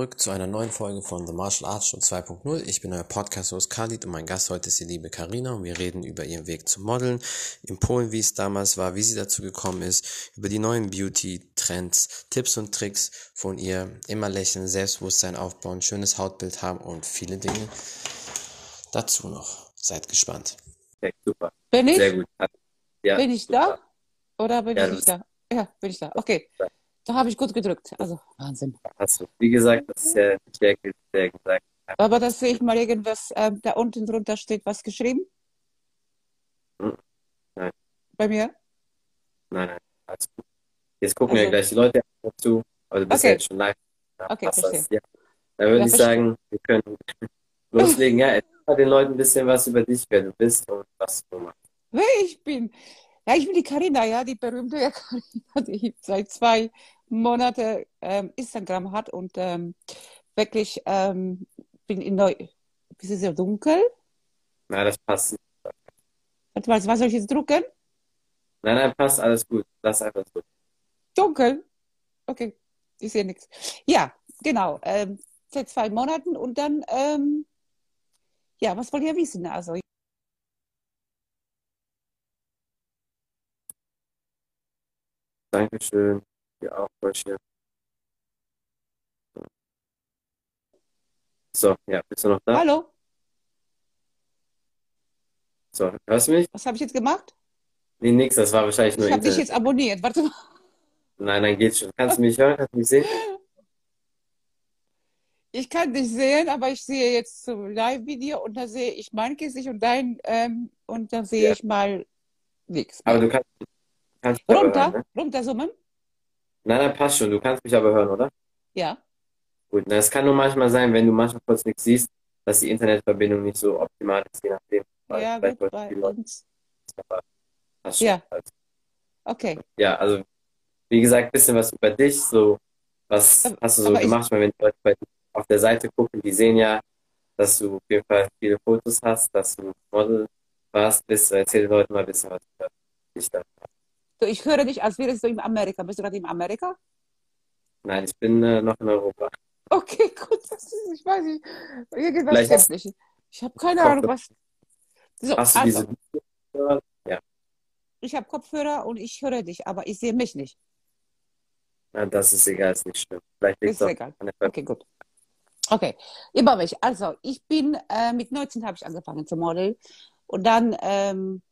Zurück zu einer neuen Folge von The Martial Arts Show 2.0. Ich bin euer Podcast-Host Khalid und mein Gast heute ist die liebe Karina und wir reden über ihren Weg zum Modeln in Polen, wie es damals war, wie sie dazu gekommen ist, über die neuen Beauty-Trends, Tipps und Tricks von ihr, immer lächeln, Selbstbewusstsein aufbauen, schönes Hautbild haben und viele Dinge dazu noch. Seid gespannt. Okay, super. Bin ich? Sehr gut. Ja, bin ich super. da? Oder bin Ja, ich nicht da? Ja, bin ich da. Okay. Da habe ich gut gedrückt. Also Wahnsinn. Du. Wie gesagt, das ist ja sehr, sehr gesagt. Aber das sehe ich mal irgendwas, ähm, da unten drunter steht was geschrieben. Hm, nein. Bei mir? Nein, nein, gut. Jetzt gucken Also- ja gleich die Leute dazu, du bist Okay. ja jetzt schon live. Ja, Okay, verstehe. Ja. Dann würde Ja, ich verstehe. sagen, wir können loslegen. Ja, erzähl den Leuten ein bisschen was über dich, wer du bist und was du machst. Wer ich bin? Ja, ich bin die Karina, ja, die berühmte Karina, die seit zwei Monaten ähm, Instagram hat und ähm, wirklich ähm, bin in neu. Ist es ja dunkel? Na, das passt. Warte mal, was soll ich jetzt drucken? Nein, nein, passt, alles gut. Lass einfach so. Dunkel. Okay, ich sehe nichts. Ja, genau. Ähm, seit zwei Monaten und dann, ähm, ja, was wollt ihr wissen? Also, Dankeschön. Ja, auch schön. So, ja, bist du noch da? hallo, So, hörst du mich? was habe ich jetzt gemacht? Nee, nix, das war wahrscheinlich nur Ich habe dich Internet. jetzt abonniert. Warte mal. Nein, nein, geht schon. Kannst du mich hören? Kannst du mich sehen? Ich kann dich sehen, aber ich sehe jetzt so Live-Video und da sehe ich mein Gesicht und dein, ähm, und dann sehe Ja. ich mal nichts. Aber du kannst, kannst Runter, hören, ne? runterzoomen? Nein, nein, passt schon. Du kannst mich aber hören, oder? Ja. Gut, na, es kann nur manchmal sein, wenn du manchmal kurz nichts siehst, dass die Internetverbindung nicht so optimal ist, je nachdem. Ja, vielleicht gut, wollten bei uns. aber passt schon. Ja. Also, Okay. ja, also wie gesagt, ein bisschen was über dich, so was Aber- hast du so ich- gemacht, weil wenn die Leute bei auf der Seite gucken, die sehen ja, dass du auf jeden Fall viele Fotos hast, dass du Model warst, bist, erzähl den Leuten mal ein bisschen was über dich dann. So, ich höre dich, als wärst du in Amerika. Bist du gerade in Amerika? Nein, ich bin äh, noch in Europa. Okay, gut. Das ist, ich weiß nicht. Irgendwas Vielleicht nicht. Ich habe keine Ahnung, was. So, Hast du also, diese Ja, ich habe Kopfhörer und ich höre dich, aber ich sehe mich nicht. na, das ist egal, ist nicht schlimm. Vielleicht Ist egal. Okay, gut. Okay, über mich. Also, ich bin, äh, mit 19 habe ich angefangen zu modeln und dann ähm,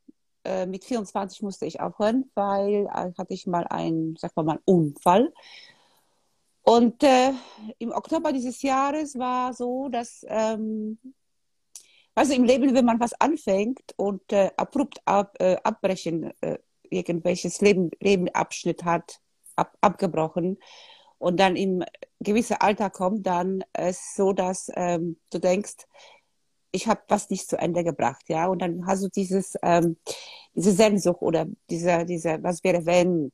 äh, mit 24 musste ich aufhören, weil äh, hatte ich mal einen, sag mal, einen Unfall. Und äh, im Oktober dieses Jahres war so, dass, ähm, also im Leben, wenn man was anfängt und äh, abrupt ab, äh, abbrechen, irgendwelches Leben, Lebenabschnitt hat, ab, abgebrochen und dann im gewissen Alter kommt, dann ist es so, dass ähm, du denkst, ich habe was nicht zu Ende gebracht, ja, und dann hast du dieses, ähm, diese Sehnsucht oder dieser, dieser, was wäre wenn?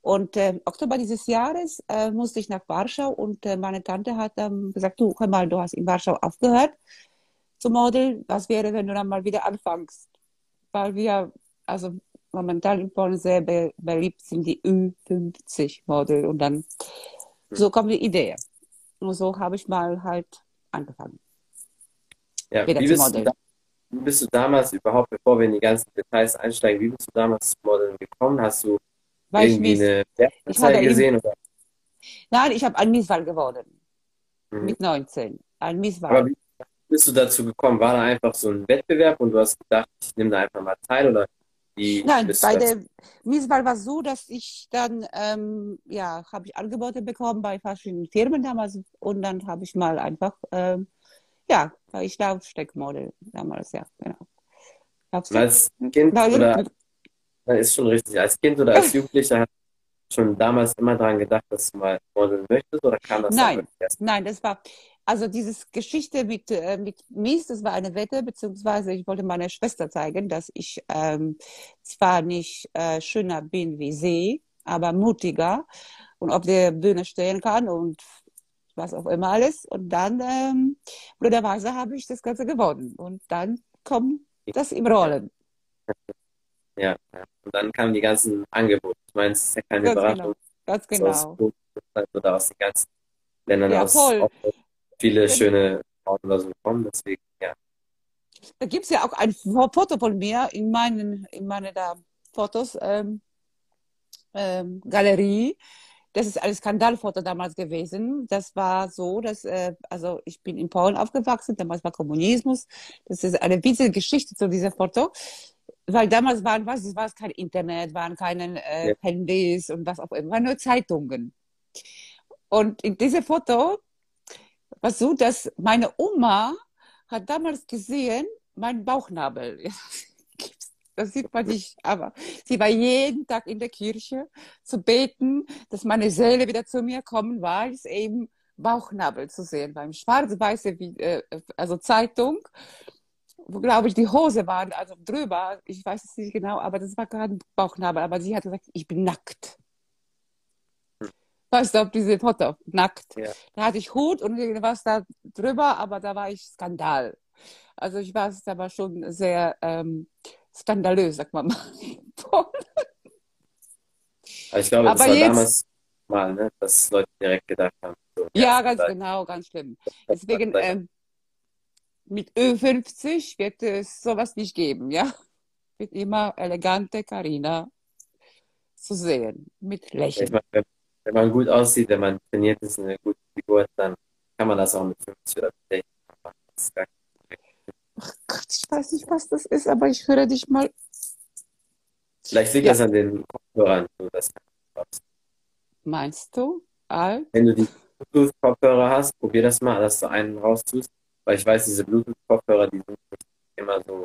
Und äh, Oktober dieses Jahres äh, musste ich nach Warschau und äh, meine Tante hat dann gesagt, du, hör mal, du hast in Warschau aufgehört zu modeln, was wäre, wenn du dann mal wieder anfängst? Weil wir, also momentan in Polen sehr be beliebt sind die Ü50-Model und dann so kommt die Idee. Und so habe ich mal halt angefangen. Ja, wieder wie zu modeln. Wie bist du damals überhaupt, bevor wir in die ganzen Details einsteigen, wie bist du damals zum Modeln gekommen? Hast du Weil irgendwie eine eben, gesehen? Oder? nein, ich habe ein Misswahl gewonnen Mhm. mit 19. Ein Aber wie bist du dazu gekommen? War da einfach so ein Wettbewerb und du hast gedacht, ich nehme da einfach mal teil oder wie Nein, bei der Misswahl war es so, dass ich dann, ähm, ja, habe ich Angebote bekommen bei verschiedenen Firmen damals und dann habe ich mal einfach, ähm, ja, ich Laufsteckmodel damals, ja, genau. Als Kind Na, oder, ist schon richtig, als Kind oder als Jugendlicher hast du schon damals immer daran gedacht, dass du mal modeln möchtest oder kam das Nein, nein, das war, also dieses Geschichte mit, äh, mit Mies, das war eine Wette, beziehungsweise ich wollte meiner Schwester zeigen, dass ich ähm, zwar nicht äh, schöner bin wie sie, aber mutiger und auf der Bühne stehen kann und was auch immer alles. Und dann, ähm, blöderweise habe ich das Ganze gewonnen. Und dann kommt das im Rollen. Ja. Und dann kamen die ganzen Angebote. Ich meine, es ist ja keine Ganz Überraschung. genau, ganz So aus genau. Polen oder aus den ganzen Ländern Ja, aus voll. viele Gen- schöne Frauen oder so kommen. Deswegen, ja. Da gibt es ja auch ein Fo- Foto von mir in meinen, in meine da Fotos, ähm, ähm, Galerie. Das ist ein Skandalfoto damals gewesen. Das war so, dass, äh, also ich bin in Polen aufgewachsen, damals war Kommunismus. Das ist eine witzige Geschichte zu diesem Foto. Weil damals waren, was, es war kein Internet, waren keine äh, Ja. Handys und was auch immer, waren nur Zeitungen. Und in diesem Foto war so, dass meine Oma hat damals gesehen, meinen Bauchnabel. Das sieht man nicht, aber sie war jeden Tag in der Kirche zu beten, dass meine Seele wieder zu mir kommen, weil es eben Bauchnabel zu sehen beim schwarz-weiße, äh, also Zeitung, wo glaube ich die Hose war, also drüber, ich weiß es nicht genau, aber das war gerade Bauchnabel, aber sie hat gesagt, ich bin nackt. Weißt du, auf diese Foto, nackt. Ja. Da hatte ich Hut und irgendwas da drüber, aber da war ich Skandal. Also ich war es aber schon sehr ähm, skandalös, sag mal mal. Aber ich glaube, das Aber war jetzt- damals mal, ne, dass Leute direkt gedacht haben. So, Ja, ganz vielleicht- genau, ganz schlimm. das Deswegen ähm, mit Ö50 wird es sowas nicht geben, ja? Wird immer elegante Karina zu sehen, mit Lächeln. meine, wenn, man gut aussieht, wenn man trainiert ist, eine gute Figur dann kann man das auch mit 50 oder mit 60 machen. Ach Gott, ich weiß nicht, was das ist, aber ich höre dich mal. Vielleicht liegt Ja. das an den Kopfhörern. Meinst du? Alt? wenn du die Bluetooth-Kopfhörer hast, probier das mal, dass du einen raustust. Weil ich weiß, diese Bluetooth-Kopfhörer, die sind immer so,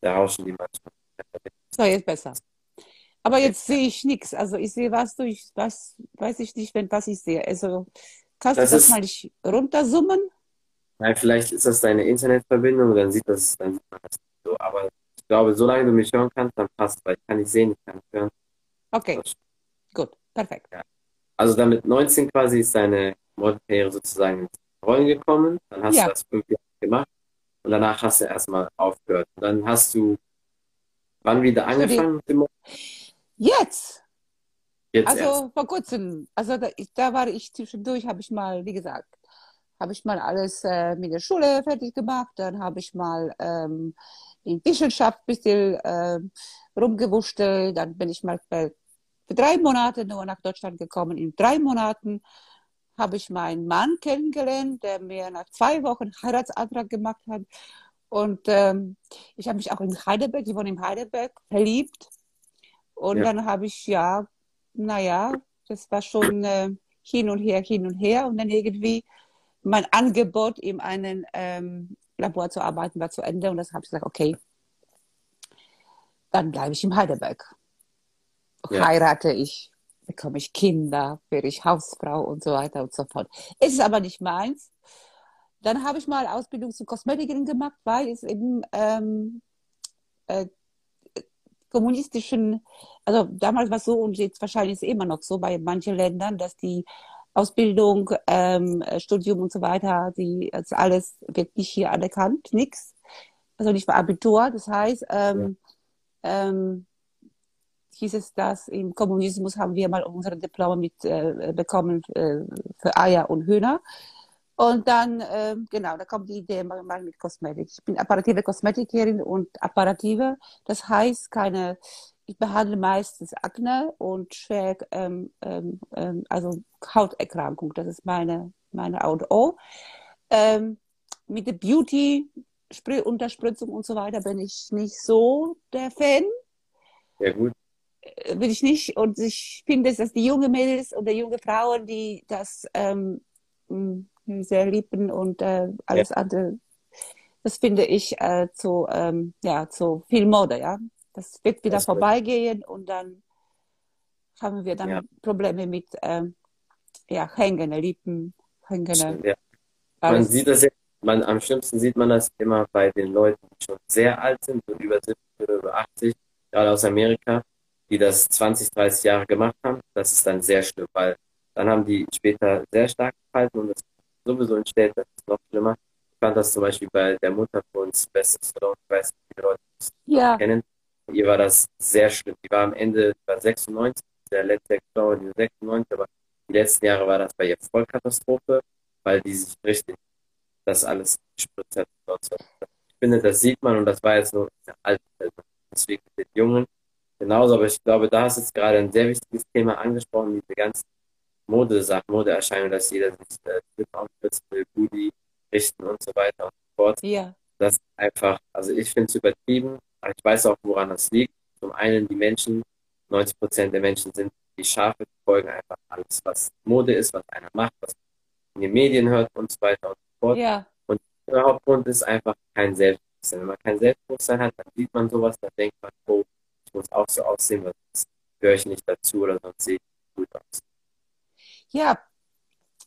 da rauschen die manchmal. So, jetzt besser. Aber jetzt sehe ich nichts. Also ich sehe was durch, was weiß ich nicht, wenn was ich sehe. Also kannst Das du das ist- mal nicht Nein, vielleicht ist das deine Internetverbindung, dann sieht das, dann sieht man das so. Aber ich glaube, solange du mich hören kannst, dann passt, weil ich kann nicht sehen, ich kann nicht hören. Okay, gut, perfekt. Also dann mit 19 quasi ist deine Modelkarriere sozusagen ins Rollen gekommen. Dann hast Ja. du das fünf Jahre gemacht und danach hast du erstmal aufgehört. Und dann hast du wann wieder angefangen mit dem Model? Jetzt, Jetzt also erst. vor kurzem, also da, ich, da war ich zwischendurch, habe ich mal, wie gesagt, habe ich mal alles äh, mit der Schule fertig gemacht, dann habe ich mal ähm, in Wissenschaft ein bisschen ähm, rumgewurschtelt, dann bin ich mal für, für drei Monate nur nach Deutschland gekommen. In drei Monaten habe ich meinen Mann kennengelernt, der mir nach zwei Wochen einen Heiratsantrag gemacht hat. Und ähm, ich habe mich auch in Heidelberg, ich wohne in Heidelberg, verliebt. Und Ja. dann habe ich, ja, naja, das war schon äh, hin und her, hin und her. Und dann irgendwie mein Angebot, in einem ähm, Labor zu arbeiten, war zu Ende. Und das habe ich gesagt, okay, dann bleibe ich in Heidelberg. Ja. Heirate ich, bekomme ich Kinder, werde ich Hausfrau und so weiter und so fort. Ist aber nicht meins. Dann habe ich mal Ausbildung zur Kosmetikerin gemacht, weil es eben ähm, äh, kommunistischen, also damals war es so und jetzt wahrscheinlich ist es immer noch so bei manchen Ländern, dass die Ausbildung, ähm, Studium und so weiter, die, das alles wird nicht hier anerkannt, nichts. Also nicht für Abitur. Das heißt, ähm, ähm, hieß es, dass im Kommunismus haben wir mal unsere Diplome mit äh, bekommen äh, für Eier und Hühner. Und dann, ähm, genau, da kommt die Idee mal, mal mit Kosmetik. Ich bin apparative Kosmetikerin und apparative, das heißt keine, ich behandle meistens Akne und schwer, ähm, ähm, ähm, also Hauterkrankung, das ist meine, meine A und O. Ähm, mit der Beauty, Unterspritzung und so weiter bin ich nicht so der Fan Ja, gut. äh, will ich nicht. Und ich finde, dass die junge Mädels oder junge Frauen, die das ähm, mh, sehr lieben und äh, alles andere, das finde ich äh, zu, ähm, ja, zu viel Mode, ja. Das wird wieder Das vorbeigehen und dann haben wir dann Ja. Probleme mit ähm, ja, hängende Lippen, hängende Stimmt, ja. Man sieht das ja, man, am schlimmsten sieht man das immer bei den Leuten, die schon sehr alt sind, so über 70 oder über 80, gerade aus Amerika, die das 20, 30 Jahre gemacht haben. Das ist dann sehr schlimm, weil dann haben die später sehr stark gehalten und das sowieso entsteht, das ist noch schlimmer. Ich fand das zum Beispiel bei der Mutter von Sylvester Stallone, ich weiß nicht, wie viele Leute das Ja, kennen. Ihr war das sehr schlimm. Die war am Ende, war 96, der letzte gestorben, die war 96, aber Die letzten Jahre war das bei ihr Vollkatastrophe, weil die sich richtig das alles gespritzt hat. Ich finde, das sieht man und das war jetzt nur eine alte Person. Deswegen mit den Jungen genauso, aber ich glaube, da hast jetzt gerade ein sehr wichtiges Thema angesprochen, diese ganzen Modesachen, Modeerscheinungen, dass jeder sich äh, Flip-Outfits will, Booty richten und so weiter und so fort. Ja. Das ist einfach, also ich finde es übertrieben, aber ich weiß auch, woran das liegt. Zum einen die Menschen, 90 Prozent der Menschen sind die Schafe, die folgen einfach alles, was Mode ist, was einer macht, was in den Medien hört und so weiter und so fort. Ja. Und der Hauptgrund ist einfach kein Selbstbewusstsein. Wenn man kein Selbstbewusstsein hat, dann sieht man sowas, dann denkt man, oh, ich muss auch so aussehen, weil sonst gehöre ich nicht dazu oder sonst sehe ich gut aus. Ja,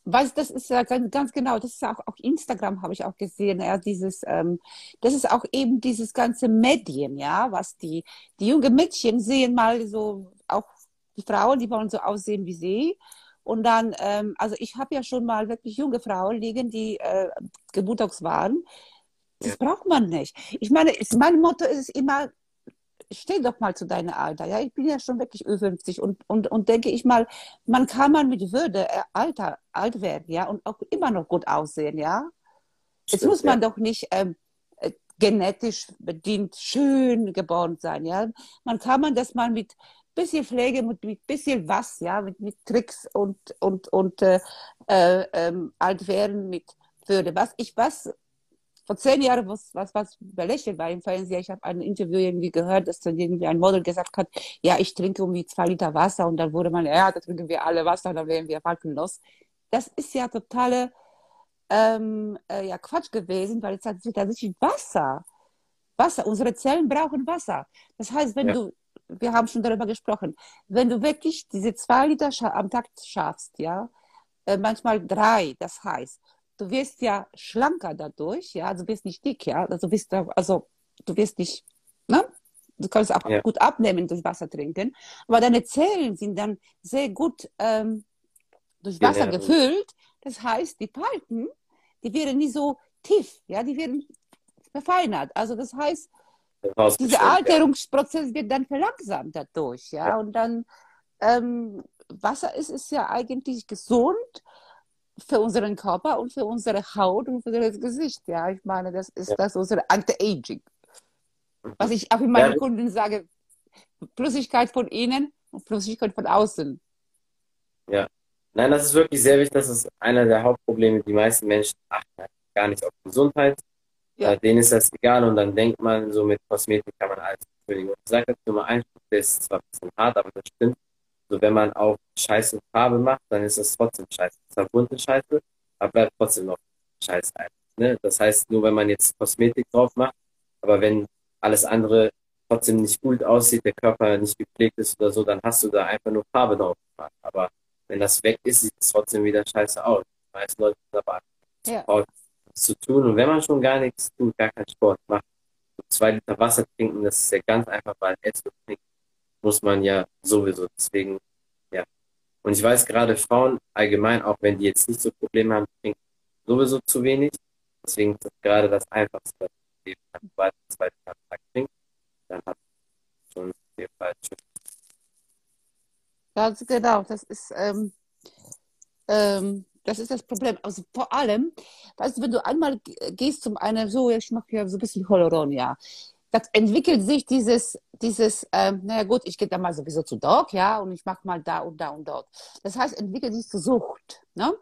weil das ist ja ganz, ganz genau, das ist auch, auch Instagram habe ich auch gesehen, ja, dieses, ähm, das ist auch eben dieses ganze Medien, ja, was die, die jungen Mädchen sehen mal so, auch die Frauen, die wollen so aussehen wie sie. Und dann, ähm, also ich habe ja schon mal wirklich junge Frauen liegen, die äh, Geburtstags waren. Das ja. braucht man nicht. Ich meine, mein Motto ist immer, steh doch mal zu deinem Alter. Ja, ich bin ja schon wirklich über 50 und, und, und denke ich mal, man kann mal mit Würde äh, Alter, alt werden, ja, und auch immer noch gut aussehen, ja. Jetzt muss man ja. doch nicht ähm, äh, genetisch bedient schön geboren sein, ja. Man kann man das mal mit bisschen Pflege, mit, mit bisschen was, ja, mit, mit Tricks und, und, und äh, äh, ähm, alt werden mit Würde. Was ich was vor zehn Jahren was, was, was belächelt war im Fernsehen. Ich habe ein Interview irgendwie gehört, dass dann irgendwie ein Model gesagt hat, ja, ich trinke um die zwei Liter Wasser und dann wurde man, ja, da trinken wir alle Wasser, dann werden wir falkenlos. Das ist ja totale ähm, äh, ja, Quatsch gewesen, weil es hat tatsächlich Wasser. Wasser, unsere Zellen brauchen Wasser. Das heißt, wenn ja. du, wir haben schon darüber gesprochen, wenn du wirklich diese zwei Liter am Tag schaffst, ja, äh, manchmal drei, das heißt, du wirst ja schlanker dadurch, ja, also du wirst nicht dick, ja, also du wirst, also du wirst nicht, ne? Du kannst auch ja. gut abnehmen durch Wasser trinken, aber deine Zellen sind dann sehr gut ähm, durch Wasser ja, gefüllt. Das heißt, die Palten, die werden nicht so tief, ja, die werden verfeinert. Also das heißt, dieser Alterungsprozess wird dann verlangsamt dadurch, ja, ja. und dann ähm, Wasser ist, ist ja eigentlich gesund für unseren Körper und für unsere Haut und für das Gesicht. Ja, ich meine, das ist ja. das unsere Anti-Aging. Was ich auch in meinen ja. Kunden sage, Flüssigkeit von innen und Flüssigkeit von außen. Ja. Nein, das ist wirklich sehr wichtig. Das ist einer der Hauptprobleme. Die meisten Menschen achten gar nicht auf Gesundheit. Ja. Äh, denen ist das egal und dann denkt man, so mit Kosmetik kann man alles entschuldigen. Ich sage jetzt Nummer eins, das ist zwar ein bisschen hart, aber das stimmt. So, wenn man auch scheiße Farbe macht, dann ist das trotzdem scheiße. Das ist bunte Scheiße, aber bleibt trotzdem noch scheiße. Ne? Das heißt, nur wenn man jetzt Kosmetik drauf macht, aber wenn alles andere trotzdem nicht gut aussieht, der Körper nicht gepflegt ist oder so, dann hast du da einfach nur Farbe drauf gemacht. Aber wenn das weg ist, sieht es trotzdem wieder scheiße aus. Die meisten Leute sind aber ja. Sport zu tun. Und wenn man schon gar nichts tut, gar keinen Sport macht, so zwei Liter Wasser trinken, das ist ja ganz einfach, weil Essen trinken muss man ja sowieso. Deswegen, ja. Und ich weiß gerade Frauen allgemein, auch wenn die jetzt nicht so Probleme haben, trinken sowieso zu wenig. Deswegen ist das gerade das Einfachste, was man man zwei Liter am Tag trinkt, dann hat man schon viel falsch. Ganz genau, das ist, ähm, ähm, das ist das Problem. Also vor allem, weißt du, wenn du einmal gehst zum einen, so, ich mache ja so ein bisschen Holoron, ja das entwickelt sich dieses, dieses, ähm, naja gut, ich gehe dann mal sowieso zu Doc, ja, und ich mache mal da und da und dort. Das heißt, entwickelt sich zur Sucht, ne?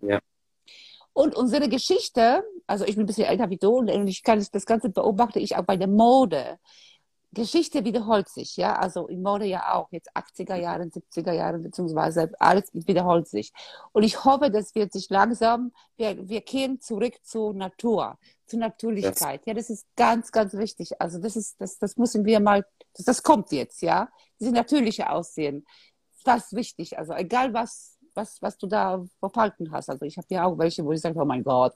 Ja. Und unsere Geschichte, also ich bin ein bisschen älter wie du und ich kann das Ganze beobachte ich auch bei der Mode. Geschichte wiederholt sich, ja, also in Mode ja auch, jetzt 80er Jahren, 70er Jahren, beziehungsweise alles wiederholt sich. Und ich hoffe, das wird sich langsam, wir, wir kehren zurück zur Natur, zur Natürlichkeit. Das ja, das ist ganz, ganz wichtig. Also das ist, das, das müssen wir mal, das, das kommt jetzt, ja, diese natürliche Aussehen. Das ist wichtig. Also egal was, was, was du da verhalten hast. Also ich habe ja auch welche, wo ich sage, oh mein Gott.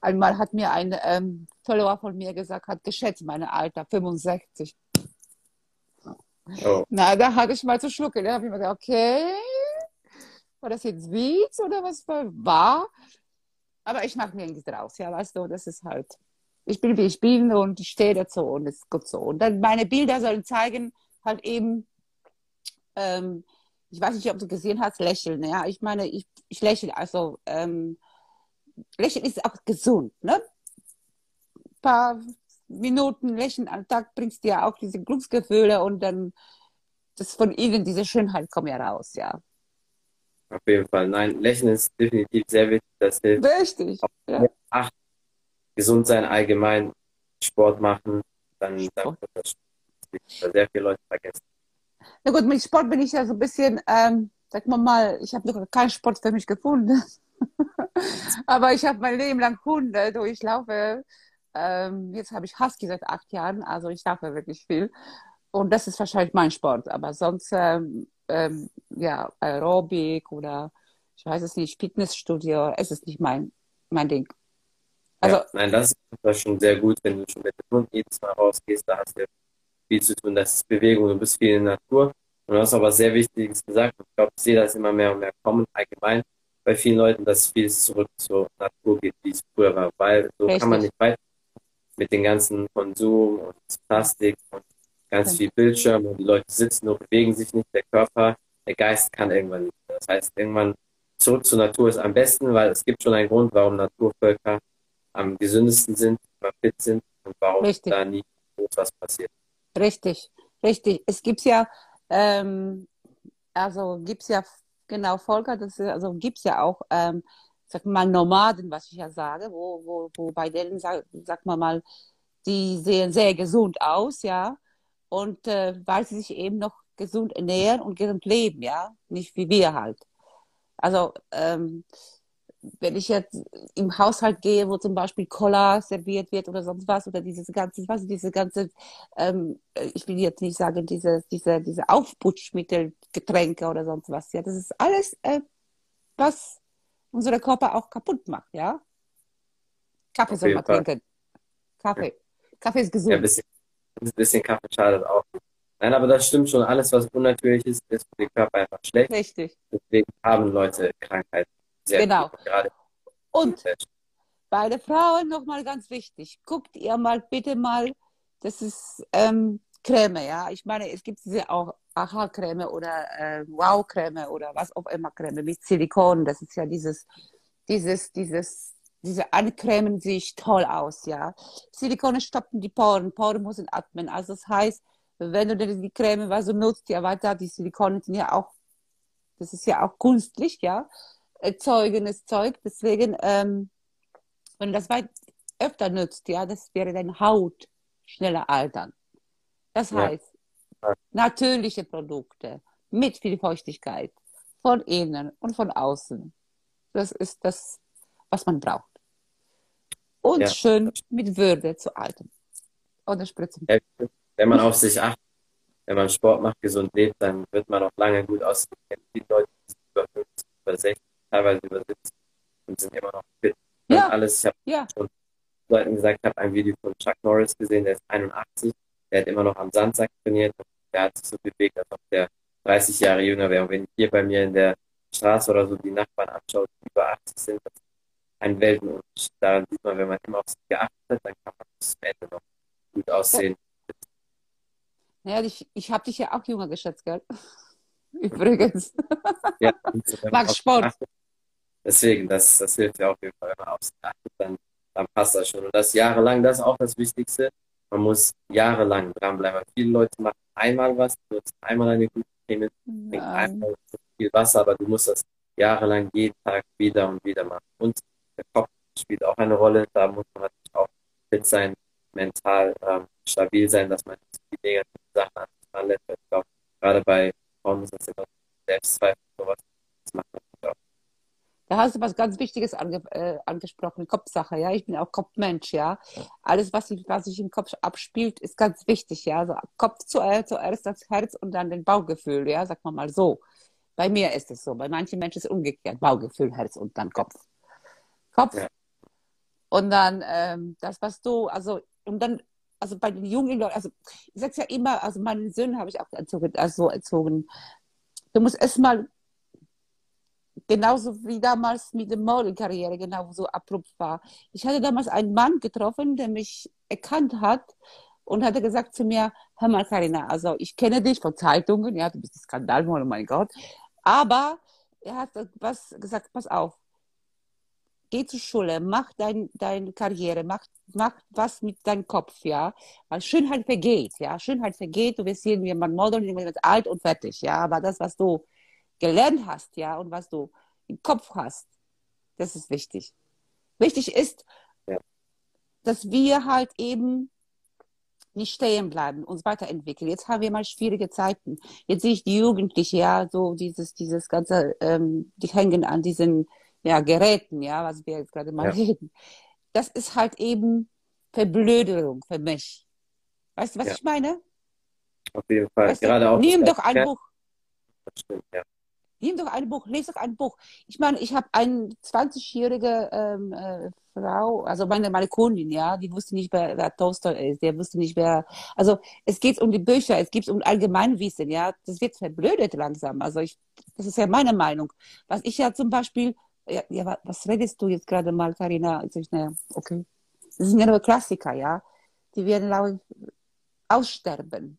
Einmal hat mir ein ähm, Follower von mir gesagt, hat geschätzt, meine Alter, 65. Oh. Na, da hatte ich mal zu schlucken. Da habe ich mir gedacht, okay, war das jetzt Witz oder was war? Aber ich mache mir nichts draus, ja, weißt du, das ist halt, ich bin wie ich bin und ich stehe dazu und es ist gut so. Und dann meine Bilder sollen zeigen, halt eben, ähm, ich weiß nicht, ob du gesehen hast, lächeln. Ja, ich meine, ich, ich lächle, also ähm, lächeln ist auch gesund, ne? Ein paar Minuten Lächeln am Tag bringst dir auch diese Glücksgefühle und dann das von innen, diese Schönheit kommt ja raus, ja. Auf jeden Fall. Nein, Lächeln ist definitiv sehr wichtig. Das hilft. Richtig. Ja. Ach, gesund sein allgemein, Sport machen, dann, Sport. dann das sehr viele Leute vergessen. Na gut, mit Sport bin ich ja so ein bisschen, ähm, sag mal mal, ich habe noch keinen Sport für mich gefunden. Aber ich habe mein Leben lang Hunde, du, ich laufe, ähm, jetzt habe ich Husky seit acht Jahren, also ich laufe wirklich viel. Und das ist wahrscheinlich mein Sport. Aber sonst, ähm, ähm, ja, Aerobic oder ich weiß es nicht, Fitnessstudio, es ist nicht mein, mein Ding. Also, ja, nein, das ist schon sehr gut, wenn du schon mit dem Hund jedes Mal rausgehst, da hast du viel zu tun. Das ist Bewegung, du bist viel in der Natur. Und du hast aber sehr Wichtiges gesagt. Ich glaube, ich sehe das immer mehr und mehr kommen, allgemein bei vielen Leuten, dass viel zurück zur Natur geht, wie es früher war. Weil so Richtig. kann man nicht weiter mit den ganzen Konsum und Plastik und ganz viel Bildschirm und die Leute sitzen nur, bewegen sich nicht, der Körper, der Geist kann irgendwann nicht. Das heißt, irgendwann zurück zur Natur ist am besten, weil es gibt schon einen Grund, warum Naturvölker am gesündesten sind, immer fit sind und warum Richtig. da nie was passiert. Richtig, richtig. Es gibt ja, ähm, also gibt es ja, genau, Volker, das ist, also gibt es ja auch, ähm, sag mal, Nomaden, was ich ja sage, wo, wo, wo bei denen, sag, sag mal mal, die sehen sehr gesund aus, ja, und äh, weil sie sich eben noch gesund ernähren und gesund leben, ja, nicht wie wir halt. Also ähm, wenn ich jetzt im Haushalt gehe, wo zum Beispiel Cola serviert wird oder sonst was, oder dieses ganze, was diese ganze, ähm, ich will jetzt nicht sagen, diese, diese, diese Aufputschmittel, Getränke oder sonst was, ja, das ist alles, äh, was unsere Körper auch kaputt macht, ja. Kaffee soll man trinken. Kaffee. Ja. Kaffee ist gesund. Ja, ein, bisschen, ein bisschen Kaffee schadet auch. Nein, aber das stimmt schon. Alles, was unnatürlich ist, ist für den Körper einfach schlecht. Richtig. Deswegen haben Leute Krankheiten. Sehr genau. Gut, und bei den Frauen nochmal ganz wichtig, guckt ihr mal bitte mal, das ist ähm, Creme, ja. Ich meine, es gibt diese auch Aha-Creme oder äh, Wow-Creme oder was auch immer Creme mit Silikon. Das ist ja dieses, dieses, dieses, diese ancremen sich toll aus, ja. Silikone stoppen die Poren, Poren müssen atmen. Also das heißt, wenn du die Creme was du nutzt, ja weiter, die Silikone sind ja auch, das ist ja auch künstlich, ja erzeugenes Zeug. Deswegen, ähm, wenn du das weit öfter nutzt, ja, das wäre deine Haut schneller altern. Das heißt, ja. natürliche Produkte mit viel Feuchtigkeit von innen und von außen. Das ist das, was man braucht. Und ja. schön mit Würde zu altern. Oder spritzen. Wenn man auf sich achtet, wenn man Sport macht, gesund lebt, dann wird man auch lange gut aussehen. Die Leute, die über 50, über 60 teilweise über 70 und sind immer noch fit. Ja. Und alles, ich habe ja. schon Leuten gesagt, ich habe ein Video von Chuck Norris gesehen, der ist 81, der hat immer noch am Sandsack trainiert und der hat sich so bewegt, als ob der 30 Jahre jünger wäre. Und wenn ich hier bei mir in der Straße oder so die Nachbarn anschaut, die über 80 sind, das ist ein Weltenunterschied. Daran sieht man, wenn man immer auf sich geachtet hat, dann kann man bis zum Ende noch gut aussehen. Ja, ich, ich habe dich ja auch jünger geschätzt, gell? Übrigens. Ja, Mag Sport. Deswegen, das, das hilft ja auf jeden Fall, wenn man aufs achtet, dann, dann passt das schon. Und das jahrelang, das ist auch das Wichtigste. Man muss jahrelang dranbleiben. Viele Leute machen einmal was, du nutzt einmal eine gute Creme, trinken einmal viel Wasser, aber du musst das jahrelang jeden Tag wieder und wieder machen. Und der Kopf spielt auch eine Rolle. Da muss man natürlich auch fit sein, mental ähm, stabil sein, dass man die negativen Sachen anlässt. Ich glaube, gerade bei Frauen ist das immer Selbstzweifel, sowas. Das macht man da hast du was ganz Wichtiges ange äh, angesprochen, Kopfsache, ja. Ich bin auch Kopfmensch, ja. Alles, was sich, was sich im Kopf abspielt, ist ganz wichtig, ja. Also Kopf zuerst, zuerst das Herz und dann den Bauchgefühl, ja. Sag mal mal so. Bei mir ist es so. Bei manchen Menschen ist es umgekehrt. Bauchgefühl, Herz und dann Kopf. Kopf. Ja. Und dann ähm, das, was du, also, und dann, also bei den jungen Leuten, also ich sag's ja immer, also meinen Söhnen habe ich auch erzogen, also erzogen. Du musst erstmal genauso wie damals mit der Modelkarriere genauso abrupt war. Ich hatte damals einen Mann getroffen, der mich erkannt hat und hatte gesagt zu mir, hör mal, Karina, also ich kenne dich von Zeitungen, ja, du bist ein Skandalmann, oh mein Gott, aber er hat was gesagt, pass auf, geh zur Schule, mach dein, deine Karriere, mach, mach was mit deinem Kopf, ja. Weil Schönheit vergeht, ja. Schönheit vergeht, du wirst man Model, man alt und fertig, ja. Aber das, was du gelernt hast, ja, und was du im Kopf hast, das ist wichtig. Wichtig ist, ja. dass wir halt eben nicht stehen bleiben, uns weiterentwickeln. Jetzt haben wir mal schwierige Zeiten. Jetzt sehe ich die Jugendlichen, ja, so dieses, dieses ganze, ähm, die hängen an diesen ja, Geräten, ja, was wir jetzt gerade mal ja. reden. Das ist halt eben Verblöderung für mich. Weißt du, was ja. ich meine? Auf jeden Fall. Weißt gerade du, auch. Nimm doch ein Buch. Das stimmt, ja. Nimm doch ein Buch, lese doch ein Buch. Ich meine, ich habe eine 20-jährige ähm, äh, Frau, also meine, meine Kundin, ja, die wusste nicht, wer, wer Tolstoi ist, der wusste nicht, wer, also es geht um die Bücher, es geht um Allgemeinwissen, ja, das wird verblödet langsam, also ich, das ist ja meine Meinung. Was ich ja zum Beispiel, ja, ja was redest du jetzt gerade mal, Karina? Ne, okay. Das sind ja nur Klassiker, ja, die werden, aussterben.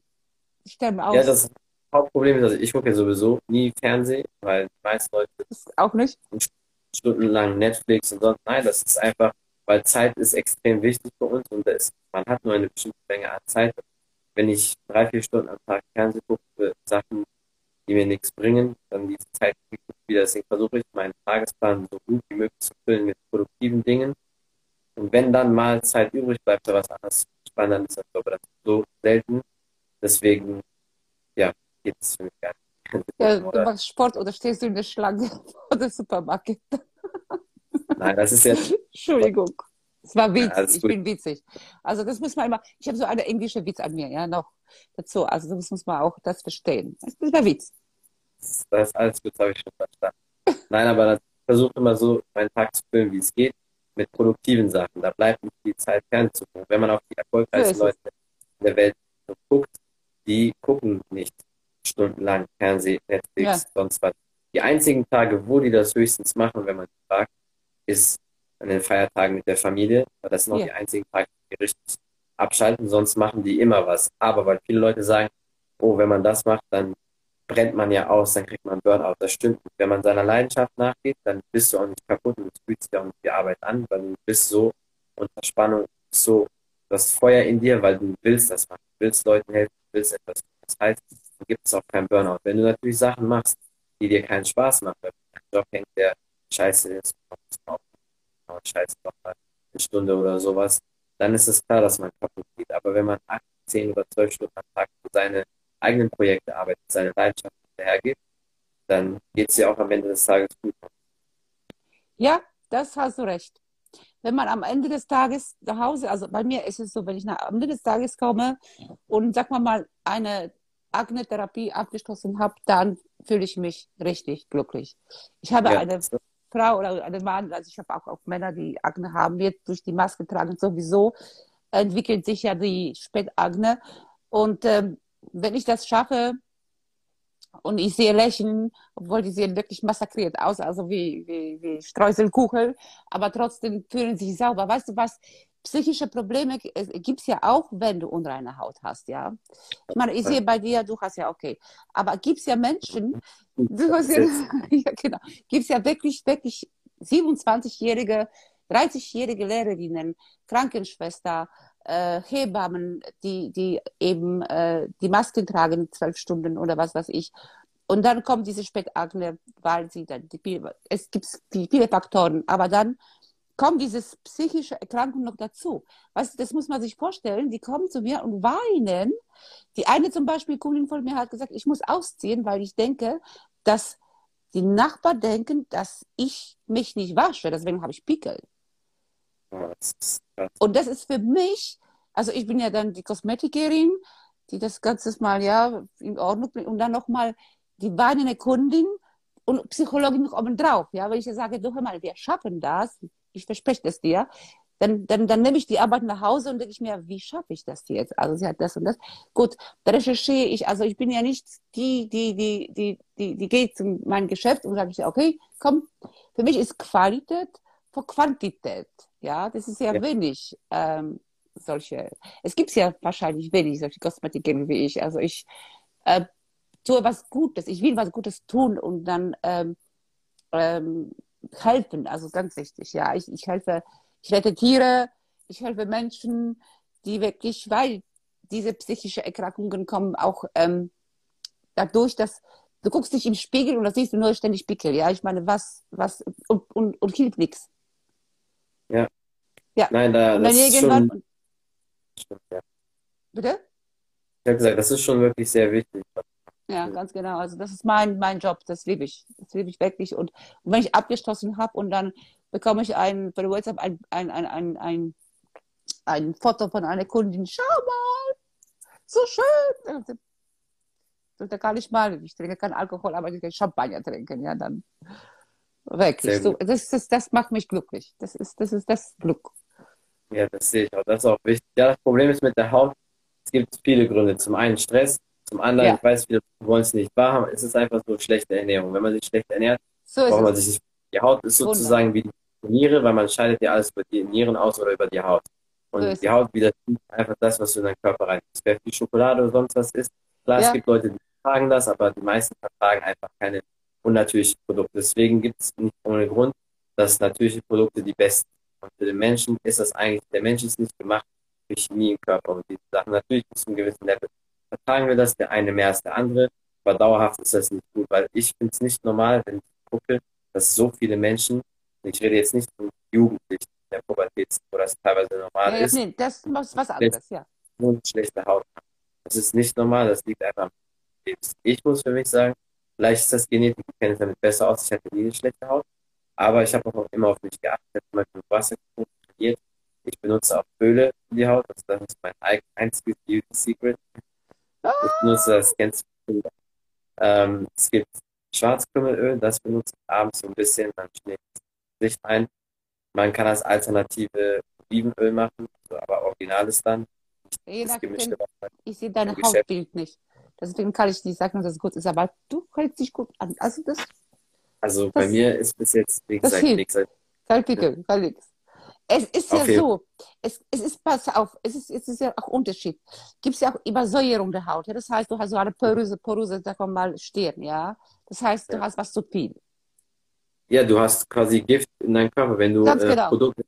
Die sterben aus. Ja, das Hauptproblem ist, also ich gucke ja sowieso nie Fernsehen, weil die meisten Leute auch nicht stundenlang Netflix und sonst. Nein, das ist einfach, weil Zeit ist extrem wichtig für uns und ist, man hat nur eine bestimmte Menge an Zeit. Wenn ich drei, vier Stunden am Tag Fernsehen gucke für Sachen, die mir nichts bringen, dann diese Zeit wieder. Deswegen versuche ich, meinen Tagesplan so gut wie möglich zu füllen mit produktiven Dingen. Und wenn dann mal Zeit übrig bleibt für was anderes zu spannen, dann ist das aber das so selten. Deswegen, ja, nicht. Ja, du machst Sport oder stehst du in der Schlange vor der Supermarkt? Nein, das ist jetzt. Entschuldigung. Es war Witz, ja, ich gut. bin witzig. Also das muss man immer, ich habe so eine englische Witz an mir, ja, noch dazu. Also das muss man auch das verstehen. Das ist der Witz. Das ist alles gut, habe ich schon verstanden. Nein, aber ich versuche immer so, meinen Tag zu füllen, wie es geht, mit produktiven Sachen. Da bleibt nicht viel Zeit fernzugucken. Wenn man auf die erfolgreichsten so Leute in der Welt guckt, die gucken nicht stundenlang Fernseh, Netflix, ja. sonst was. Die einzigen Tage, wo die das höchstens machen, wenn man fragt, ist an den Feiertagen mit der Familie. Weil das sind auch ja. die einzigen Tage, die richtig abschalten. Sonst machen die immer was. Aber weil viele Leute sagen, oh, wenn man das macht, dann brennt man ja aus, dann kriegt man Burnout. Das stimmt. Wenn man seiner Leidenschaft nachgeht, dann bist du auch nicht kaputt und es fühlt sich auch nicht die Arbeit an, weil du bist so unter Spannung, so, du hast Feuer in dir, weil du willst das machen. Du willst Leuten helfen, du willst etwas. Das heißt, gibt es auch keinen Burnout. Wenn du natürlich Sachen machst, die dir keinen Spaß machen, weil ein Job hängt, der scheiße ist, scheiße noch mal eine Stunde oder sowas, dann ist es klar, dass man kaputt geht. Aber wenn man acht, zehn oder zwölf Stunden am Tag für seine eigenen Projekte arbeitet, seine Leidenschaft hinterhergeht, dann geht es ja auch am Ende des Tages gut. Ja, das hast du recht. Wenn man am Ende des Tages nach Hause, also bei mir ist es so, wenn ich nach, am Ende des Tages komme und sag mal mal eine Akne-Therapie abgeschlossen habe, dann fühle ich mich richtig glücklich. Ich habe ja. eine Frau oder einen Mann, also ich habe auch, auch Männer, die Akne haben, wird durch die Maske tragen sowieso, entwickelt sich ja die Spätakne. Und ähm, wenn ich das schaffe und ich sehe Lächeln, obwohl die sehen wirklich massakriert aus, also wie, wie, wie Streuselkuchen, aber trotzdem fühlen sich sauber. Weißt du was? Psychische Probleme gibt es ja auch, wenn du unreine Haut hast, ja. Ich meine, ich sehe bei dir, du hast ja okay. Aber gibt es ja Menschen, du hast ja, ja genau, gibt es ja wirklich, wirklich 27-jährige, 30-jährige Lehrerinnen, Krankenschwester, äh, Hebammen, die, die eben äh, die Masken tragen, zwölf Stunden oder was weiß ich. Und dann kommt diese Spätakne, weil sie dann, die, es gibt viele Faktoren, aber dann kommt diese psychische Erkrankung noch dazu. Weißt das muss man sich vorstellen. Die kommen zu mir und weinen. Die eine zum Beispiel, Kundin von mir hat gesagt, ich muss ausziehen, weil ich denke, dass die Nachbarn denken, dass ich mich nicht wasche. Deswegen habe ich Pickel. Und das ist für mich, also ich bin ja dann die Kosmetikerin, die das Ganze mal ja in Ordnung bringt und dann nochmal die weinende Kundin und Psychologin noch oben drauf. Ja, weil ich sage, doch mal, wir schaffen das, ich verspreche das dir, dann, dann, dann nehme ich die Arbeit nach Hause und denke ich mir, wie schaffe ich das jetzt? Also sie hat das und das. Gut, da recherchiere ich. Also ich bin ja nicht die, die, die, die, die, die geht zu meinem Geschäft und sage ich, okay, komm, für mich ist Qualität vor Quantität. Ja, das ist sehr ja. wenig. Ähm, solche. Es gibt ja wahrscheinlich wenig solche Kosmetiker wie ich. Also ich äh, tue was Gutes. Ich will was Gutes tun und dann ähm, ähm, helfen. Also ganz wichtig. Ja, ich, ich helfe, ich rette Tiere, ich helfe Menschen, die wirklich, weil diese psychische Erkrankungen kommen auch ähm, dadurch, dass du guckst dich im Spiegel und da siehst du nur ständig Pickel. Ja, ich meine, was, was und, und, und hilft nichts. Ja. Ja. Nein, da, Und das ist schon, stimmt, ja. bitte? Ich habe gesagt, das ist schon wirklich sehr wichtig. Ja, ganz genau. Also das ist mein, mein Job, das liebe ich. Das liebe ich wirklich. Und, und wenn ich abgeschlossen habe und dann bekomme ich ein, bei WhatsApp ein, ein, ein, ein, ein, ein Foto von einer Kundin, schau mal, so schön. Und da kann ich mal, ich trinke keinen Alkohol, aber ich kann Champagner trinken, ja, dann wirklich. So, das, das, das macht mich glücklich. Das ist, das ist das Glück. Ja, das sehe ich auch. Das ist auch wichtig. Ja, das Problem ist mit der Haut, es gibt viele Gründe. Zum einen Stress, zum anderen, Ja. ich weiß, viele wollen es nicht wahrhaben, es ist einfach so schlechte Ernährung. Wenn man sich schlecht ernährt, So braucht man sich nicht. Die Haut ist sozusagen wie die Niere, weil man scheidet ja alles über die Nieren aus oder über die Haut. Und So die Haut widerspiegelt einfach das, was du in deinen Körper reintust. Wer viel Schokolade oder sonst was isst, klar, Ja. es gibt Leute, die vertragen das, aber die meisten vertragen einfach keine unnatürlichen Produkte. Deswegen gibt es nicht ohne Grund, dass natürliche Produkte die besten sind. Und für den Menschen ist das eigentlich, der Mensch ist nicht gemacht für Chemie im Körper und diese Sachen. Natürlich bis zu einem gewissen Level vertragen wir das, der eine mehr als der andere, aber dauerhaft ist das nicht gut, weil ich finde es nicht normal, wenn ich gucke, dass so viele Menschen, ich rede jetzt nicht von Jugendlichen in der Pubertät, wo das teilweise normal Ja, ist, nee, das ist was anderes, ja. nur schlechte Haut haben. Das ist nicht normal, das liegt einfach am Lebens. Ich muss für mich sagen, vielleicht ist das Genetik, ich kenne es damit besser aus, ich hatte nie eine schlechte Haut, aber ich habe auch immer auf mich geachtet, ich habe immer genug Wasser getrunken. Ich benutze auch Öle für die Haut, also das ist mein einziges Beauty Secret. Ich benutze das, kennst du. Ähm, es gibt Schwarzkümmelöl, das benutze ich abends so ein bisschen, dann schlägt das Licht ein. Man kann als Alternative Olivenöl machen, aber originales dann, das gemischte Wasser. ich sehe dein. Hautbild nicht. Deswegen kann ich nicht sagen, dass es gut ist, aber du hältst dich gut an. Also das Also bei Das- mir ist bis jetzt, wie das gesagt, nichts. Kein Pickel, kein nix. Es ist ja Auf jeden- so, es, es ist, pass auf, es ist, es ist ja auch Unterschied. Gibt es ja auch Übersäuerung der Haut. Ja? Das heißt, du hast so eine poröse, poröse, sag mal, Stirn, ja. Das heißt, du Ja. hast was zu viel. Ja, du hast quasi Gift in deinem Körper, wenn du Ganz äh, genau. Produkte,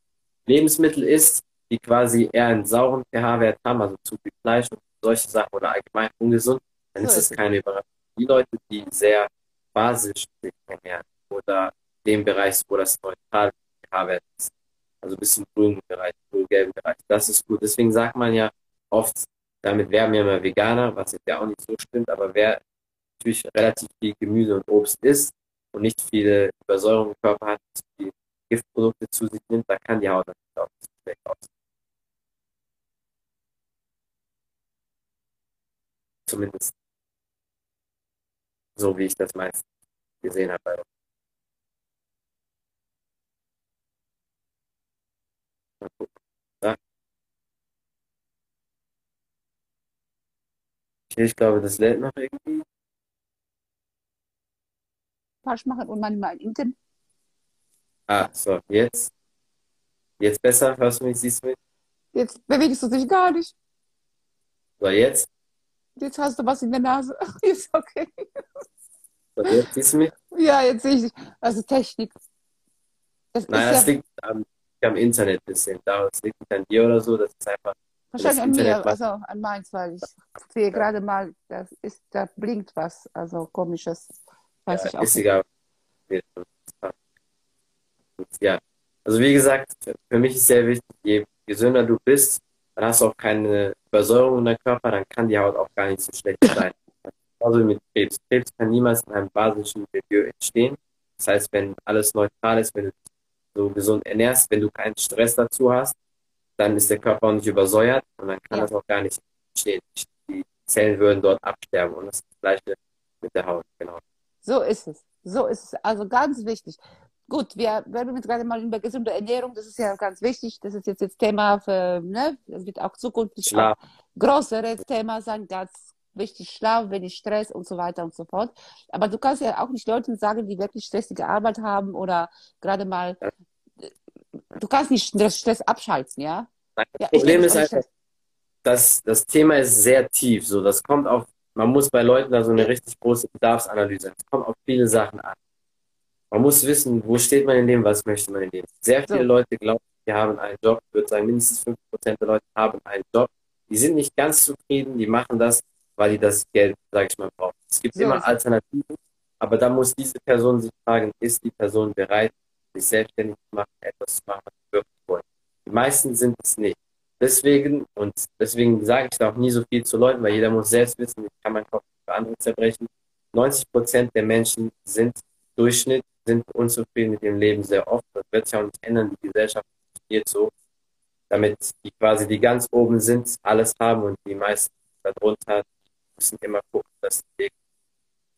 Lebensmittel isst, die quasi eher einen sauren pH-Wert haben, also zu viel Fleisch und solche Sachen oder allgemein ungesund, dann So ist es keine Überraschung. Die Leute, die sehr basisch sich ernähren oder dem Bereich, wo das neutrale pH-Wert ist, also bis zum grünen Bereich, grün-gelben Bereich, das ist gut. Deswegen sagt man ja oft, damit werben ja immer Veganer, was jetzt ja auch nicht so stimmt, aber wer natürlich relativ viel Gemüse und Obst isst und nicht viele Übersäuerung im Körper hat, viel Giftprodukte zu sich nimmt, da kann die Haut natürlich auch nicht schlecht aussehen. Zumindest so, wie ich das meist gesehen habe. bei uns. Ja. Okay, ich glaube, das lädt noch irgendwie. Falsch machen und manchmal Inten. Ah, so, jetzt. Jetzt besser, hörst du mich, siehst du mich? Jetzt bewegst du dich gar nicht. So, jetzt. Jetzt hast du was in der Nase. Ist okay. So, jetzt siehst du mich? Ja, jetzt sehe ich dich. Also Technik. Das Nein, ist das ja liegt am, am Internet ein bisschen. Da, das liegt nicht an dir oder so. Das ist einfach. wahrscheinlich das an mir, also an meins, weil ich sehe gerade mal, da ist, da blinkt was, also komisches. Weiß ich Ja, auch ist nicht. egal. Ja, also wie gesagt, für mich ist sehr wichtig, je gesünder du bist, dann hast du auch keine Übersäuerung in deinem Körper, dann kann die Haut auch gar nicht so schlecht sein. Also mit Krebs. Krebs kann niemals in einem basischen Milieu entstehen. Das heißt, wenn alles neutral ist, wenn du dich so gesund ernährst, wenn du keinen Stress dazu hast, dann ist der Körper auch nicht übersäuert und dann kann Ja. das auch gar nicht entstehen. Die Zellen würden dort absterben und das ist das Gleiche mit der Haut, genau. So ist es. So ist es. Also ganz wichtig. Gut, wir werden jetzt gerade mal über gesunde Ernährung, das ist ja ganz wichtig. Das ist jetzt, jetzt Thema für, ne, das wird auch zukünftig auch größeres Thema sein, ganz wichtig, Schlaf, wenig Stress und so weiter und so fort. Aber du kannst ja auch nicht Leuten sagen, die wirklich stressige Arbeit haben oder gerade mal, du kannst nicht Stress, Stress abschalten, ja? Das ja, Problem ist einfach, dass das Thema ist sehr tief. So, das kommt auf, man muss bei Leuten da so eine richtig große Bedarfsanalyse. Es kommt auf viele Sachen an. Man muss wissen, wo steht man in dem, was möchte man in dem. Sehr viele so. Leute glauben, die haben einen Job. Ich würde sagen, mindestens 50% der Leute haben einen Job. Die sind nicht ganz zufrieden, die machen das, weil die das Geld, sage ich mal, brauchen. Es gibt so, immer Alternativen, aber da muss diese Person sich fragen, ist die Person bereit, sich selbstständig zu machen, etwas zu machen, was sie wirklich wollen. Die meisten sind es nicht. Deswegen, und deswegen sage ich da auch nie so viel zu Leuten, weil jeder muss selbst wissen, ich kann meinen Kopf für andere zerbrechen. 90 Prozent der Menschen sind Durchschnitt, sind unzufrieden mit ihrem Leben sehr oft. Das wird sich auch nicht ändern. Die Gesellschaft funktioniert so, damit die quasi, die ganz oben sind, alles haben und die meisten darunter müssen immer gucken, dass sie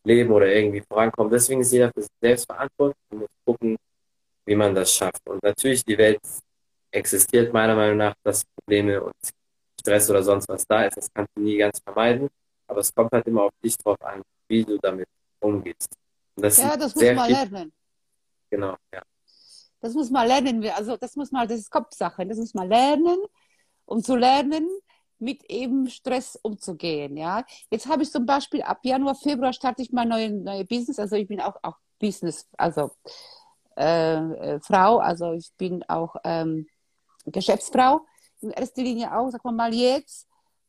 leben oder irgendwie vorankommen. Deswegen ist jeder für sich selbst verantwortlich und muss gucken, wie man das schafft. Und natürlich, die Welt existiert meiner Meinung nach, dass Probleme und Stress oder sonst was da ist. Das kannst du nie ganz vermeiden. Aber es kommt halt immer auf dich drauf an, wie du damit umgehst. Das ja, das muss man lernen. Genau, ja. Das muss man lernen. Also das muss man, das ist Kopfsache. Das muss man lernen, um zu lernen, mit eben Stress umzugehen. Ja, jetzt habe ich zum Beispiel ab Januar, Februar starte ich mein neues neue Business. Also ich bin auch auch Business, also äh, äh, Frau. Also ich bin auch ähm, Geschäftsfrau in erster Linie auch. Wir mal jetzt.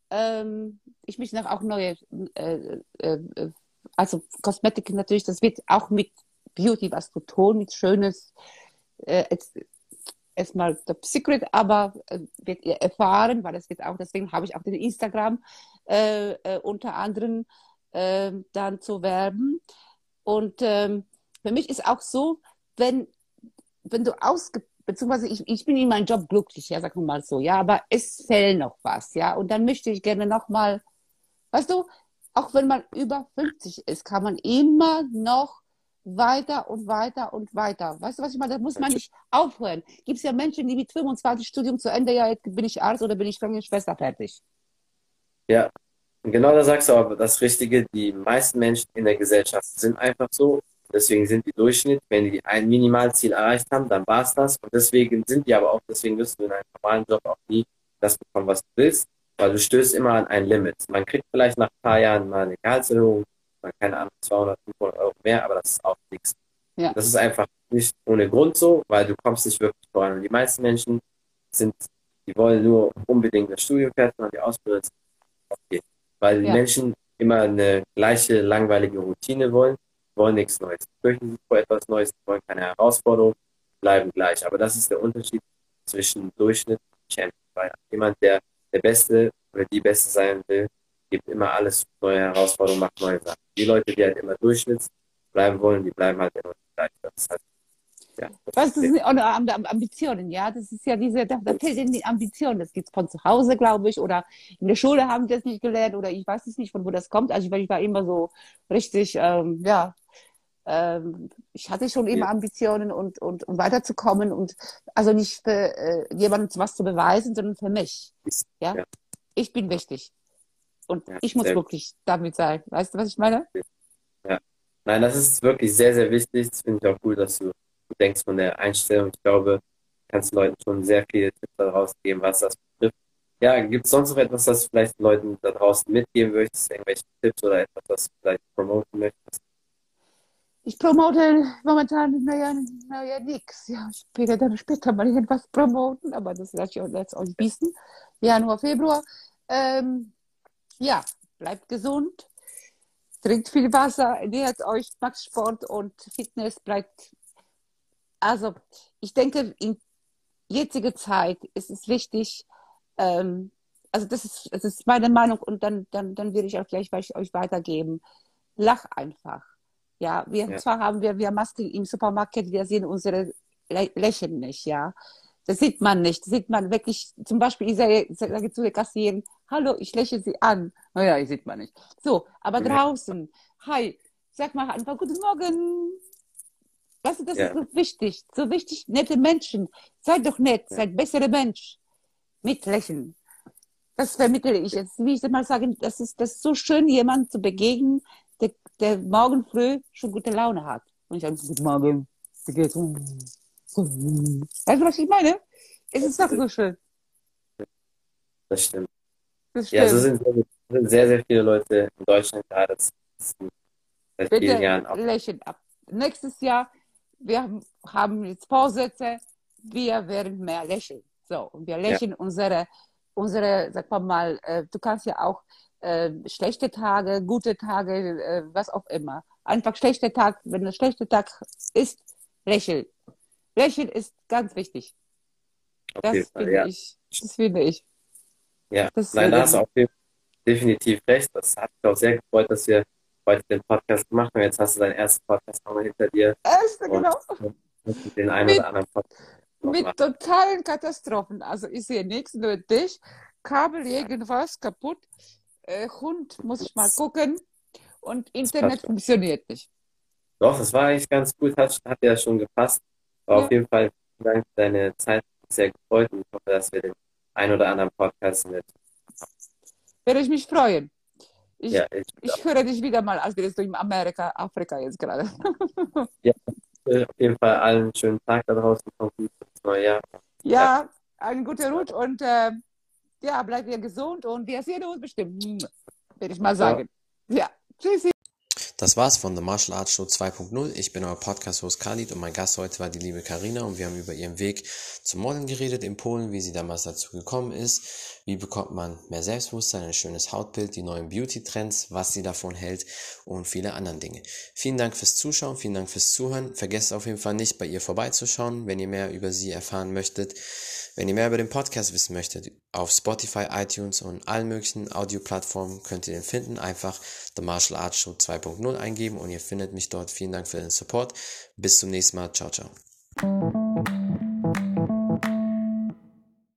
Ähm, ich möchte auch neue, äh, äh, also Kosmetik natürlich. Das wird auch mit Beauty was zu tun, mit schönes. Erstmal Top Secret, aber äh, wird ihr erfahren, weil das wird auch, deswegen habe ich auch den Instagram äh, äh, unter anderem äh, dann zu werben. Und ähm, für mich ist auch so, wenn, wenn du ausge, beziehungsweise ich, ich bin in meinem Job glücklich, ja, sagen wir mal so, ja, aber es fehlt noch was, ja, und dann möchte ich gerne nochmal, weißt du, auch wenn man über 50 ist, kann man immer noch weiter und weiter und weiter. Weißt du, was ich meine? Da muss man nicht aufhören. Gibt es ja Menschen, die mit 25 Studium zu Ende, ja, jetzt bin ich Arzt oder bin ich Krankenschwester fertig. Ja, genau da sagst du aber das Richtige. Die meisten Menschen in der Gesellschaft sind einfach so. Deswegen sind die Durchschnitt, wenn die ein Minimalziel erreicht haben, dann war es das. Und deswegen sind die aber auch, deswegen wirst du in einem normalen Job auch nie das bekommen, was du willst, weil du stößt immer an ein Limit. Man kriegt vielleicht nach ein paar Jahren mal eine Gehaltserhöhung, keine Ahnung, 200, 500 Euro mehr, aber das ist auch nichts. Ja. Das ist einfach nicht ohne Grund so, weil du kommst nicht wirklich voran. Und die meisten Menschen sind, die wollen nur unbedingt das Studium fertig machen, die Ausbildung okay. Weil die ja. Menschen immer eine gleiche langweilige Routine wollen, wollen nichts Neues. Die fürchten sich vor etwas Neues, wollen keine Herausforderung, bleiben gleich. Aber das ist der Unterschied zwischen Durchschnitt und Champion. Weil jemand, der der Beste oder die Beste sein will, gibt immer alles neue Herausforderungen, macht neue Sachen. Die Leute, die halt immer Durchschnitts bleiben wollen, die bleiben halt immer gleich. Das ist halt, ja, das Was, sind auch Ambitionen, ja. Das ist ja diese, da, da fehlt ihnen die Ambition. Das gibt es von zu Hause, glaube ich, oder in der Schule haben die das nicht gelernt, oder ich weiß es nicht, von wo das kommt. Also ich war immer so richtig, ähm, ja, ähm, ich hatte schon immer Ambitionen und, und um weiterzukommen und also nicht für äh, jemandem was zu beweisen, sondern für mich. Ja, ja. ich bin wichtig. Und ja, ich muss wirklich damit sein. Weißt du, was ich meine? Ja. Nein, das ist wirklich sehr, sehr wichtig. Das finde ich auch gut, dass du denkst von der Einstellung. Ich glaube, kannst Leuten schon sehr viele Tipps daraus geben, was das betrifft. Ja, gibt es sonst noch etwas, was du vielleicht Leuten da draußen mitgeben möchtest? Irgendwelche Tipps oder etwas, was du vielleicht promoten möchtest? Ich promote momentan, naja, naja, nix. Ja, später, dann später mal etwas promoten, aber das lasse ich jetzt euch wissen. Januar, Februar. Ähm, ja, bleibt gesund, trinkt viel Wasser, ernährt euch, macht Sport und Fitness bleibt. Also, ich denke, in jetziger Zeit ist es wichtig, ähm, also das ist, das ist meine Meinung und dann, dann, dann würde ich auch gleich euch weitergeben. Lach einfach. Ja, wir ja. zwar haben wir, wir Masken im Supermarkt, wir sehen unsere Lächeln nicht, ja. Das sieht man nicht. Das sieht man wirklich, zum Beispiel, ich sage, sage zu der Kassiererin, hallo, ich lächle sie an. Naja, ich sieht man nicht. So, aber ja. draußen, hi, sag mal einfach guten Morgen. Weißt du, das ja. ist so wichtig. So wichtig, nette Menschen. Seid doch nett, ja. seid bessere Mensch. Mit Lächeln. Das vermittle ich jetzt. Wie ich mal sagen, das ist, das ist so schön, jemand zu begegnen, der, der morgen früh schon gute Laune hat. Und ich sage, guten Morgen, wie geht's? Weißt du, was ich meine? Es ist doch so schön. Das stimmt. Das Ja, so stimmt. sind, sind sehr, sehr viele Leute in Deutschland gerade. Das seit vielen Bitte Jahren auch. lächeln ab. Nächstes Jahr, wir haben- jetzt Vorsätze, wir werden mehr lächeln. So, und wir Ja, lächeln unsere, unsere, sag mal mal, äh, du kannst ja auch äh, schlechte Tage, gute Tage, äh, was auch immer. Einfach schlechter Tag, wenn ein schlechter Tag ist, lächeln. Lächeln ist ganz wichtig. Das Fall. finde Ja, ich, das finde ich. ja. Nein, da hast du auch de- definitiv recht. Das hat mich auch sehr gefreut, dass wir heute den Podcast gemacht haben. Jetzt hast du deinen ersten Podcast nochmal hinter dir erste, genau. den einen Mit oder anderen Podcast mit machen. totalen Katastrophen. Also ich sehe nichts, nur dich. Kabel, irgendwas kaputt. Äh, Hund muss ich mal gucken. Und Das Internet funktioniert nicht. Doch, das war eigentlich ganz gut. Hat, hat ja schon gepasst. Aber Ja, auf jeden Fall vielen Dank für deine Zeit. Sehr gefreut und ich hoffe, dass wir den einen oder anderen Podcast mit. würde ich mich freuen. Ich, Ja, ich, ich höre dich wieder mal, als wärst du in Amerika, Afrika jetzt gerade. ja, auf jeden Fall allen schönen Tag da draußen. Kommt gut ins neue Jahr. Ja, einen guten Rutsch und äh, ja, bleib ihr gesund und wir sehen uns bestimmt. Würde ich mal sagen. Ja, tschüssi. Das war's von The Martial Arts Show 2.0. Ich bin euer Podcast-Host Khalid und mein Gast heute war die liebe Karina und wir haben über ihren Weg zum Modeln geredet in Polen, wie sie damals dazu gekommen ist, wie bekommt man mehr Selbstbewusstsein, ein schönes Hautbild, die neuen Beauty-Trends, was sie davon hält und viele andere Dinge. Vielen Dank fürs Zuschauen, vielen Dank fürs Zuhören. Vergesst auf jeden Fall nicht, bei ihr vorbeizuschauen, wenn ihr mehr über sie erfahren möchtet. Wenn ihr mehr über den Podcast wissen möchtet, auf Spotify, iTunes und allen möglichen Audioplattformen könnt ihr den finden. Einfach The Martial Arts Show 2.0 eingeben und ihr findet mich dort. Vielen Dank für den Support. Bis zum nächsten Mal. Ciao, ciao.